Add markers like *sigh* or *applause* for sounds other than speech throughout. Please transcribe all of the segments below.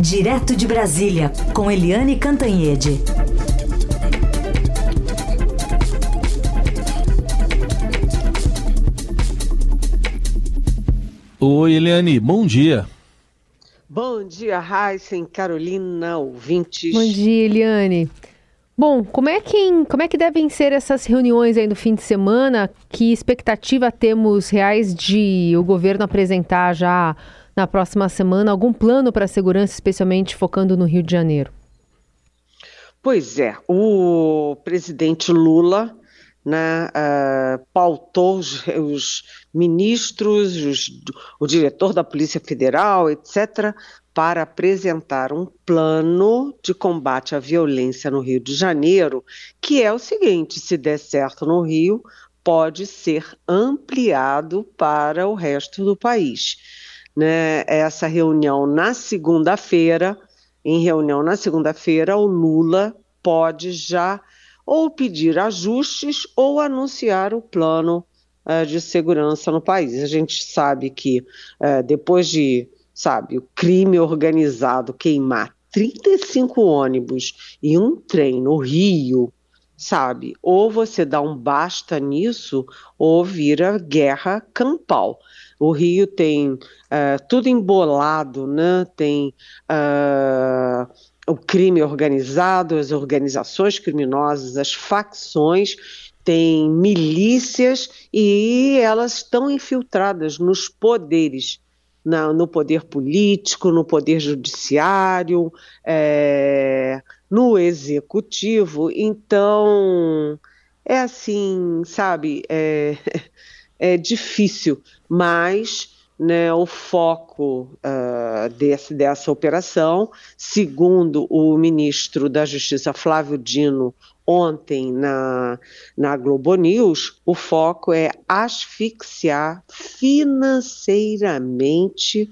Direto de Brasília, com Eliane Cantanhede. Oi, Eliane, bom dia. Bom dia, Heisen, Carolina, ouvintes. Bom dia, Eliane. Bom, como é, que, como é que devem ser essas reuniões aí no fim de semana? Que expectativa temos reais de o governo apresentar já na próxima semana algum plano para a segurança, especialmente focando no Rio de Janeiro? Pois é, o presidente Lula né, uh, pautou os, os ministros, os, o diretor da Polícia Federal, etc., para apresentar um plano de combate à violência no Rio de Janeiro, que é o seguinte: se der certo no Rio, pode ser ampliado para o resto do país. Né? Essa reunião na segunda-feira, em reunião na segunda-feira, o Lula pode já ou pedir ajustes ou anunciar o plano uh, de segurança no país. A gente sabe que uh, depois de, sabe, o crime organizado queimar 35 ônibus e um trem no Rio, sabe? Ou você dá um basta nisso, ou vira guerra campal. O Rio tem uh, tudo embolado, né? Tem uh, o crime organizado, as organizações criminosas, as facções, tem milícias e elas estão infiltradas nos poderes, na, no poder político, no poder judiciário, é, no executivo. Então, é assim, sabe, é, *laughs* é difícil, mas né, o foco uh, desse, dessa operação, segundo o ministro da Justiça Flávio Dino ontem na, na Globo News, o foco é asfixiar financeiramente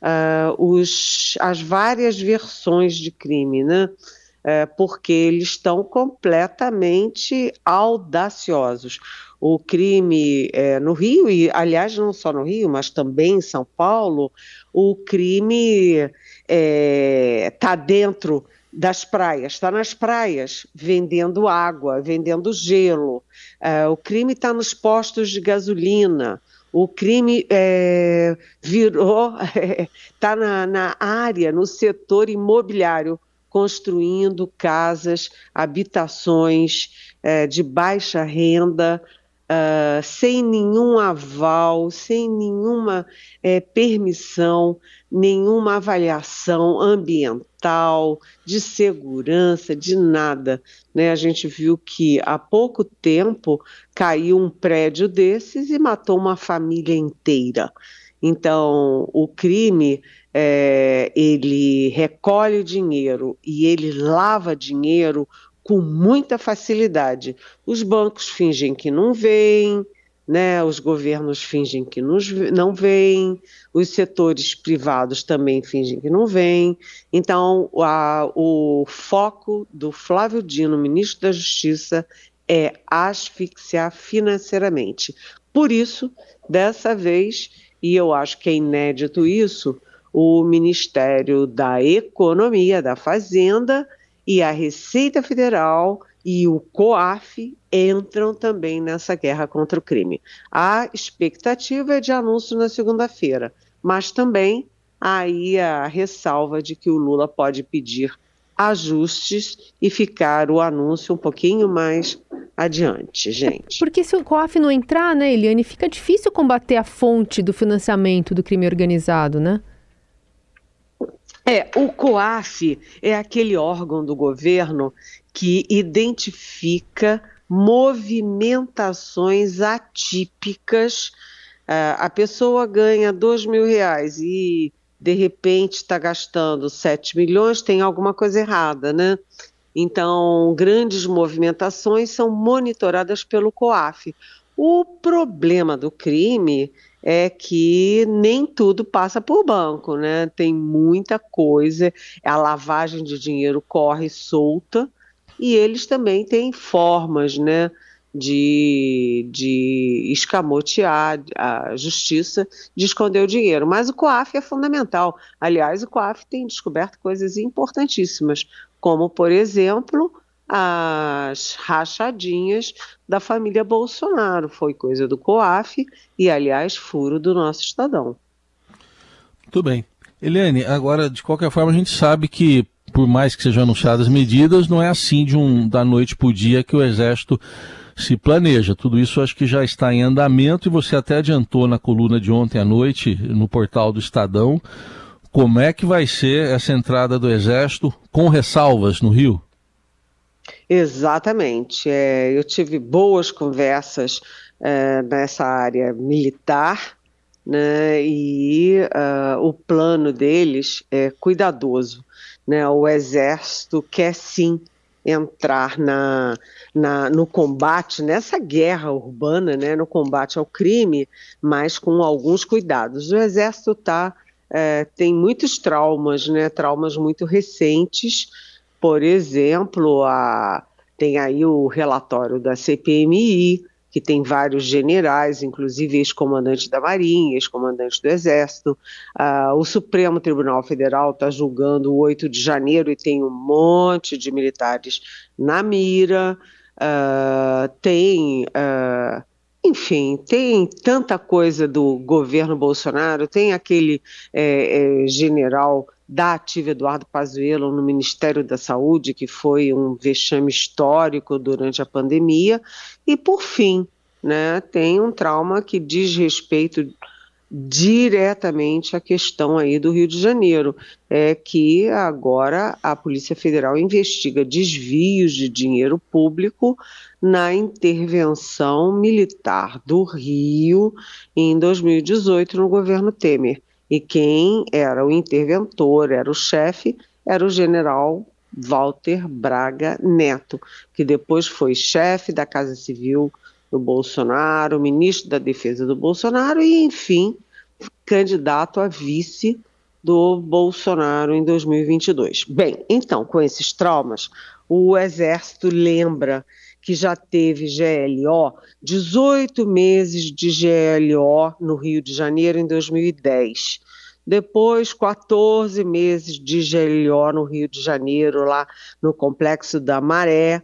uh, os, as várias versões de crime, né? É, porque eles estão completamente audaciosos o crime é, no Rio, e aliás, não só no Rio, mas também em São Paulo, o crime está é, tá dentro das praias, está nas praias, vendendo água, vendendo gelo. É, o crime está nos postos de gasolina. O crime é, virou, está *laughs* na, na área, no setor imobiliário, construindo casas, habitações é, de baixa renda, uh, sem nenhum aval, sem nenhuma é, permissão, nenhuma avaliação ambiental, de segurança, de nada. Né? A gente viu que há pouco tempo caiu um prédio desses e matou uma família inteira. Então, o crime, é, ele recolhe dinheiro e ele lava dinheiro com muita facilidade. Os bancos fingem que não veem, né? os governos fingem que nos, não veem, os setores privados também fingem que não veem. Então, a, o foco do Flávio Dino, ministro da Justiça, é asfixiar financeiramente. Por isso, dessa vez, e eu acho que é inédito isso, o Ministério da Economia, da Fazenda, e a Receita Federal e o COAF entram também nessa guerra contra o crime. A expectativa é de anúncio na segunda-feira, mas também aí a ressalva de que o Lula pode pedir ajustes e ficar o anúncio um pouquinho mais adiante, gente. Porque se o COAF não entrar, né, Eliane, fica difícil combater a fonte do financiamento do crime organizado, né? É, o COAF é aquele órgão do governo que identifica movimentações atípicas. Uh, a pessoa ganha dois mil reais e de repente está gastando 7 milhões, tem alguma coisa errada, né? Então, grandes movimentações são monitoradas pelo COAF. O problema do crime é que nem tudo passa por banco, né? Tem muita coisa, a lavagem de dinheiro corre solta e eles também têm formas, né? de, de escamotear a justiça, de esconder o dinheiro. Mas o COAF é fundamental. Aliás, o COAF tem descoberto coisas importantíssimas, como, por exemplo, as rachadinhas da família Bolsonaro. Foi coisa do COAF e, aliás, furo do nosso Estadão. Muito bem. Eliane, agora, de qualquer forma, a gente sabe que, por mais que sejam anunciadas medidas, não é assim de um da noite para o dia que o Exército se planeja. Tudo isso acho que já está em andamento e você até adiantou na coluna de ontem à noite no portal do Estadão como é que vai ser essa entrada do Exército com ressalvas no Rio. Exatamente. É, eu tive boas conversas é, nessa área militar, né, e uh, o plano deles é cuidadoso. Né? O Exército quer sim entrar na, na, no combate, nessa guerra urbana, né, no combate ao crime, mas com alguns cuidados. O Exército tá, é, tem muitos traumas, né, traumas muito recentes, por exemplo, a, tem aí o relatório da CPMI, que tem vários generais, inclusive ex-comandante da Marinha, ex-comandante do Exército. Uh, o Supremo Tribunal Federal está julgando o 8 de janeiro e tem um monte de militares na mira. Uh, tem. Uh, enfim, tem tanta coisa do governo Bolsonaro, tem aquele é, é, general da ativa Eduardo Pazuello no Ministério da Saúde, que foi um vexame histórico durante a pandemia, e por fim, né, tem um trauma que diz respeito diretamente à questão aí do Rio de Janeiro, é que agora a Polícia Federal investiga desvios de dinheiro público na intervenção militar do Rio em 2018 no governo Temer. E quem era o interventor, era o chefe, era o general Walter Braga Neto, que depois foi chefe da Casa Civil do Bolsonaro, ministro da Defesa do Bolsonaro e, enfim, candidato a vice do Bolsonaro em 2022. Bem, então, com esses traumas, o Exército lembra que já teve GLO, 18 meses de GLO no Rio de Janeiro em 2010. Depois, 14 meses de GLO no Rio de Janeiro, lá no Complexo da Maré,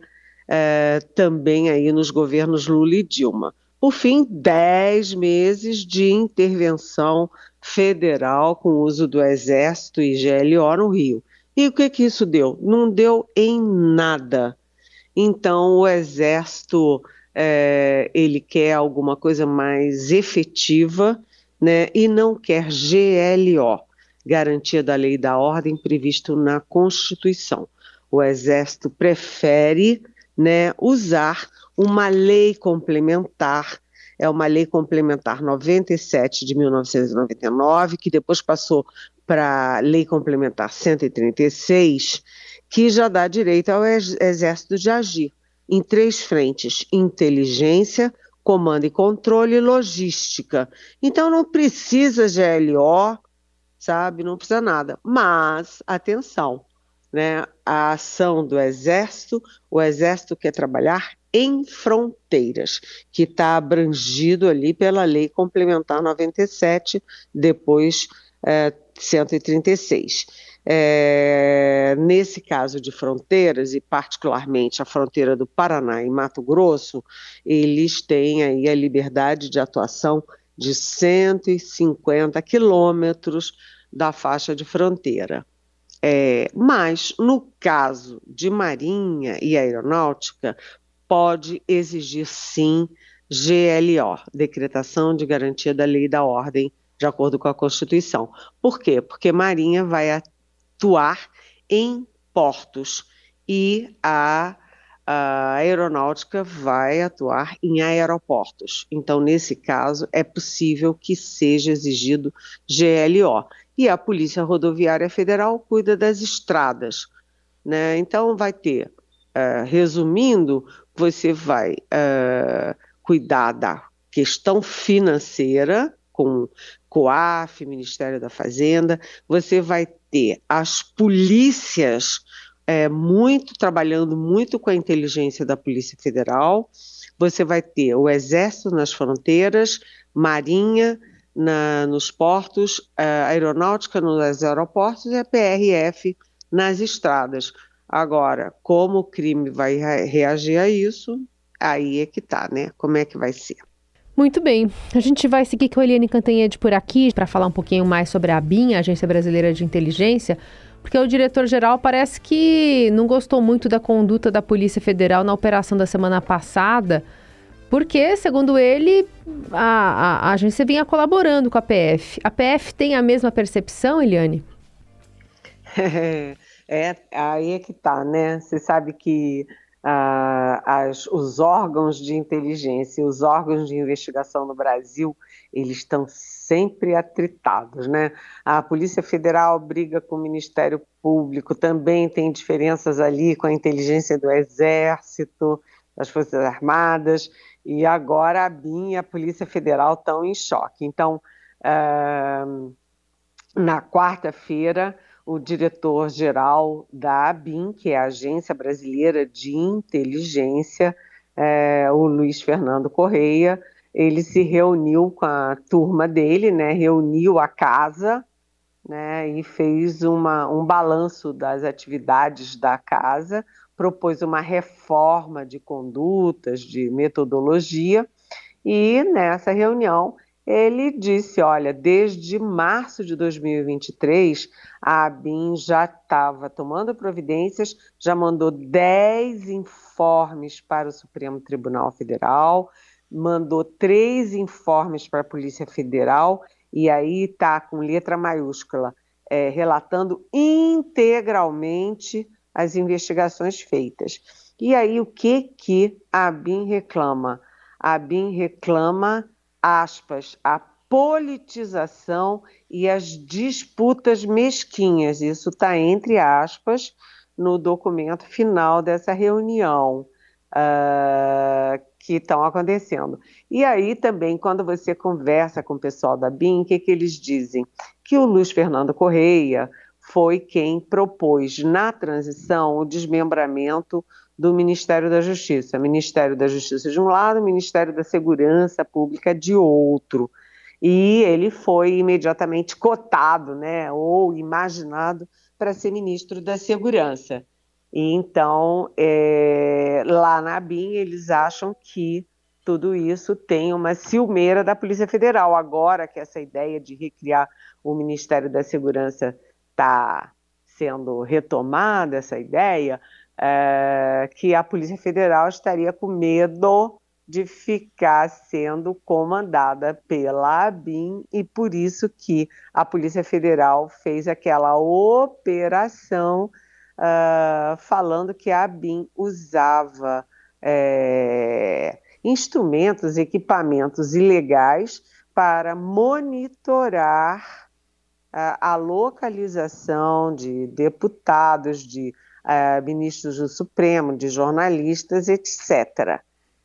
é, também aí nos governos Lula e Dilma. Por fim, 10 meses de intervenção federal com uso do Exército e GLO no Rio. E o que, que isso deu? Não deu em nada. Então, o Exército é, ele quer alguma coisa mais efetiva né, e não quer GLO, Garantia da Lei e da Ordem, previsto na Constituição. O Exército prefere né, usar uma lei complementar é uma lei complementar 97 de 1999, que depois passou para a lei complementar 136, que já dá direito ao Exército de agir em três frentes: inteligência, comando e controle e logística. Então não precisa GLO, sabe? Não precisa nada. Mas, atenção, né? A ação do Exército, o Exército quer trabalhar em fronteiras, que está abrangido ali pela Lei Complementar 97, depois é, 136. É, nesse caso de fronteiras, e particularmente a fronteira do Paraná e Mato Grosso, eles têm aí a liberdade de atuação de 150 quilômetros da faixa de fronteira. É, mas, no caso de Marinha e Aeronáutica, pode exigir sim GLO, Decretação de Garantia da Lei e da Ordem, de acordo com a Constituição. Por quê? Porque Marinha vai atuar em portos e a, a aeronáutica vai atuar em aeroportos. Então, nesse caso, é possível que seja exigido GLO. E a Polícia Rodoviária Federal cuida das estradas. Né? Então, vai ter, uh, resumindo, você vai uh, cuidar da questão financeira, com COAF, Ministério da Fazenda, você vai ter as polícias é, muito trabalhando muito com a inteligência da Polícia Federal, você vai ter o exército nas fronteiras, marinha na, nos portos, a aeronáutica nos aeroportos e a PRF nas estradas. Agora, como o crime vai reagir a isso, aí é que tá, né? Como é que vai ser? Muito bem. A gente vai seguir com a Eliane Cantanhede por aqui para falar um pouquinho mais sobre a ABIN, a Agência Brasileira de Inteligência, porque o diretor-geral parece que não gostou muito da conduta da Polícia Federal na operação da semana passada, porque, segundo ele, a, a, a agência vinha colaborando com a PF. A PF tem a mesma percepção, Eliane? *laughs* É, aí é que tá, né? Você sabe que ah, as, os órgãos de inteligência, os órgãos de investigação no Brasil, eles estão sempre atritados, né? A Polícia Federal briga com o Ministério Público, também tem diferenças ali com a inteligência do Exército, das Forças Armadas, e agora a BIM e a Polícia Federal estão em choque. Então, ah, na quarta-feira, o diretor-geral da ABIN, que é a Agência Brasileira de Inteligência, é, o Luiz Fernando Correia, ele se reuniu com a turma dele, né, reuniu a casa, né, e fez uma, um balanço das atividades da casa, propôs uma reforma de condutas, de metodologia, e nessa reunião ele disse: olha, desde março de 2023, a ABIN já estava tomando providências, já mandou 10 informes para o Supremo Tribunal Federal, mandou três informes para a Polícia Federal, e aí está com letra maiúscula, é, relatando integralmente as investigações feitas. E aí, o que, que a ABIN reclama? A ABIN reclama aspas, a politização e as disputas mesquinhas. Isso está entre aspas no documento final dessa reunião uh, que estão acontecendo. E aí também, quando você conversa com o pessoal da BIM, o que, que eles dizem? Que o Luiz Fernando Correia foi quem propôs na transição o desmembramento do Ministério da Justiça. Ministério da Justiça de um lado, Ministério da Segurança Pública de outro. E ele foi imediatamente cotado, né, ou imaginado para ser ministro da Segurança. E então, é, lá na BIM, eles acham que tudo isso tem uma ciumeira da Polícia Federal. Agora que essa ideia de recriar o Ministério da Segurança está sendo retomada, essa ideia, é, que a Polícia Federal estaria com medo de ficar sendo comandada pela ABIN e por isso que a Polícia Federal fez aquela operação uh, falando que a ABIN usava é, instrumentos, equipamentos ilegais para monitorar uh, a localização de deputados, de uh, ministros do Supremo, de jornalistas, etc.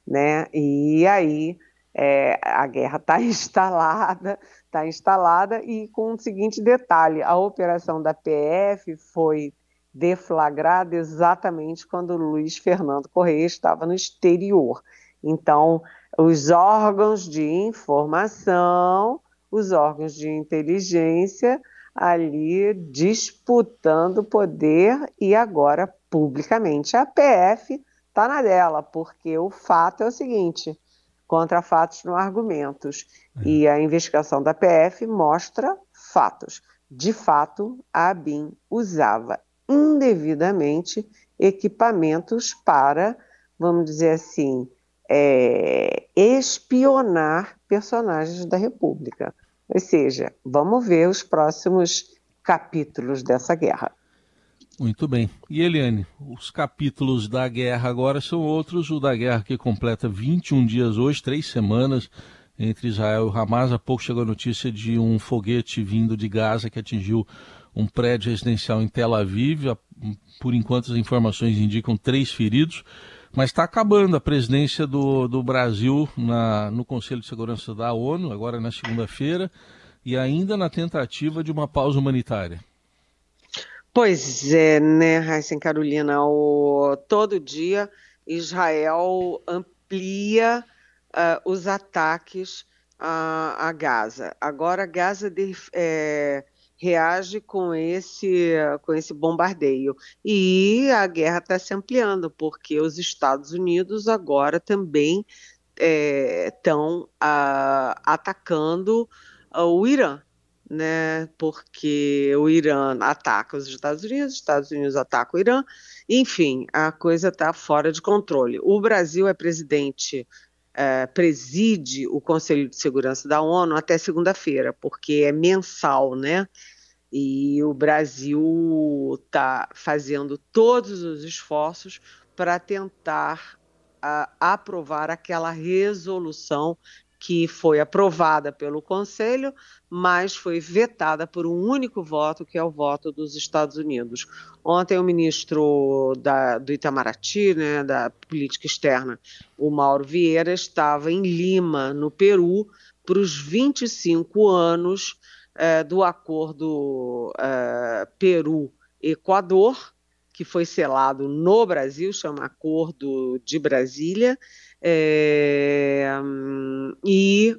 Né? E aí é, a guerra está *laughs* instalada, está instalada e com o seguinte detalhe: a operação da PF foi deflagrada exatamente quando Luiz Fernando Correia estava no exterior. Então, os órgãos de informação, os órgãos de inteligência ali disputando poder e agora publicamente. A PF está na dela, porque o fato é o seguinte: contra fatos não argumentos. É. E a investigação da PF mostra fatos. De fato, a ABIN usava indevidamente equipamentos para, vamos dizer assim, é, espionar personagens da República. Ou seja, vamos ver os próximos capítulos dessa guerra. Muito bem. E Eliane, os capítulos da guerra agora são outros. O da guerra que completa 21 dias hoje, três semanas entre Israel e Hamas. Há pouco chegou a notícia de um foguete vindo de Gaza que atingiu um prédio residencial em Tel Aviv. Por enquanto, as informações indicam três feridos. Mas está acabando a presidência do, do Brasil na, no Conselho de Segurança da ONU, agora na segunda-feira, e ainda na tentativa de uma pausa humanitária. Pois é, né, Raíssa Carolina, o, todo dia Israel amplia uh, os ataques a, a, Gaza. Agora, Gaza de, é, reage com esse, com esse bombardeio. E a guerra está se ampliando, porque os Estados Unidos agora também estão é, atacando o Irã. Né, porque o Irã ataca os Estados Unidos, os Estados Unidos atacam o Irã, enfim, a coisa está fora de controle. O Brasil é presidente é, preside o Conselho de Segurança da ONU até segunda-feira, porque é mensal, né? E o Brasil está fazendo todos os esforços para tentar a, aprovar aquela resolução que foi aprovada pelo Conselho, mas foi vetada por um único voto, que é o voto dos Estados Unidos. Ontem o ministro da, do Itamaraty, né, da política externa, o Mauro Vieira, estava em Lima, no Peru, para os 25 anos é, do acordo é, Peru-Equador, que foi selado no Brasil, chama Acordo de Brasília, é, e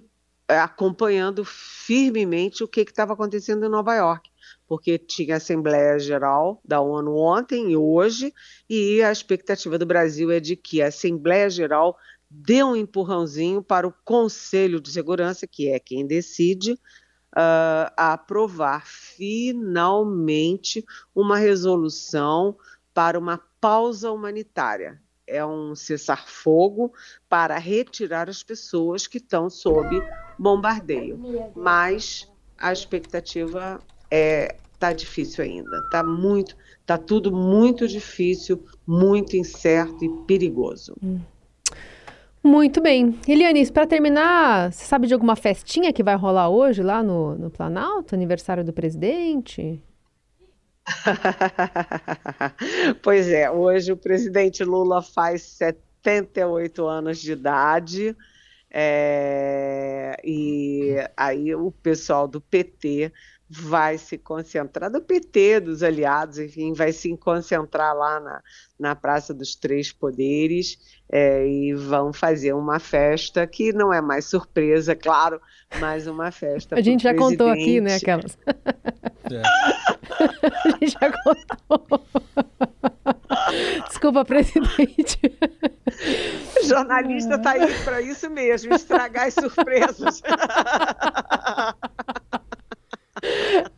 acompanhando firmemente o que estava acontecendo em Nova York, porque tinha Assembleia Geral da ONU ontem e hoje, e a expectativa do Brasil é de que a Assembleia Geral dê um empurrãozinho para o Conselho de Segurança, que é quem decide, uh, aprovar finalmente uma resolução para uma pausa humanitária. É um cessar-fogo para retirar as pessoas que estão sob bombardeio. Mas a expectativa é tá difícil ainda, tá muito, tá tudo muito difícil, muito incerto e perigoso. Hum. Muito bem. Eliane, para terminar, você sabe de alguma festinha que vai rolar hoje lá no, no Planalto, aniversário do presidente? *laughs* pois é, hoje o presidente Lula faz 78 anos de idade. É, e aí o pessoal do PT vai se concentrar, do PT, dos aliados, enfim, vai se concentrar lá na, na Praça dos Três Poderes é, e vão fazer uma festa que não é mais surpresa, claro, mas uma festa. A gente já presidente. contou aqui, né, aquelas. *laughs* *laughs* É. A *laughs* gente já contou. Desculpa, presidente. O jornalista está aí para isso mesmo, estragar as surpresas.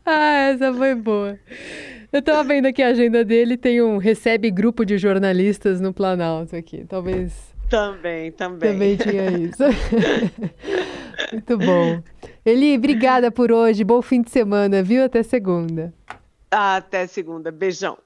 ah, essa foi boa. Eu tava vendo aqui a agenda dele, tem um recebe grupo de jornalistas no Planalto aqui. Talvez. Também, também. Também tinha isso. *laughs* Muito bom. Eli, obrigada por hoje. Bom fim de semana, viu? Até segunda. Até segunda. Beijão.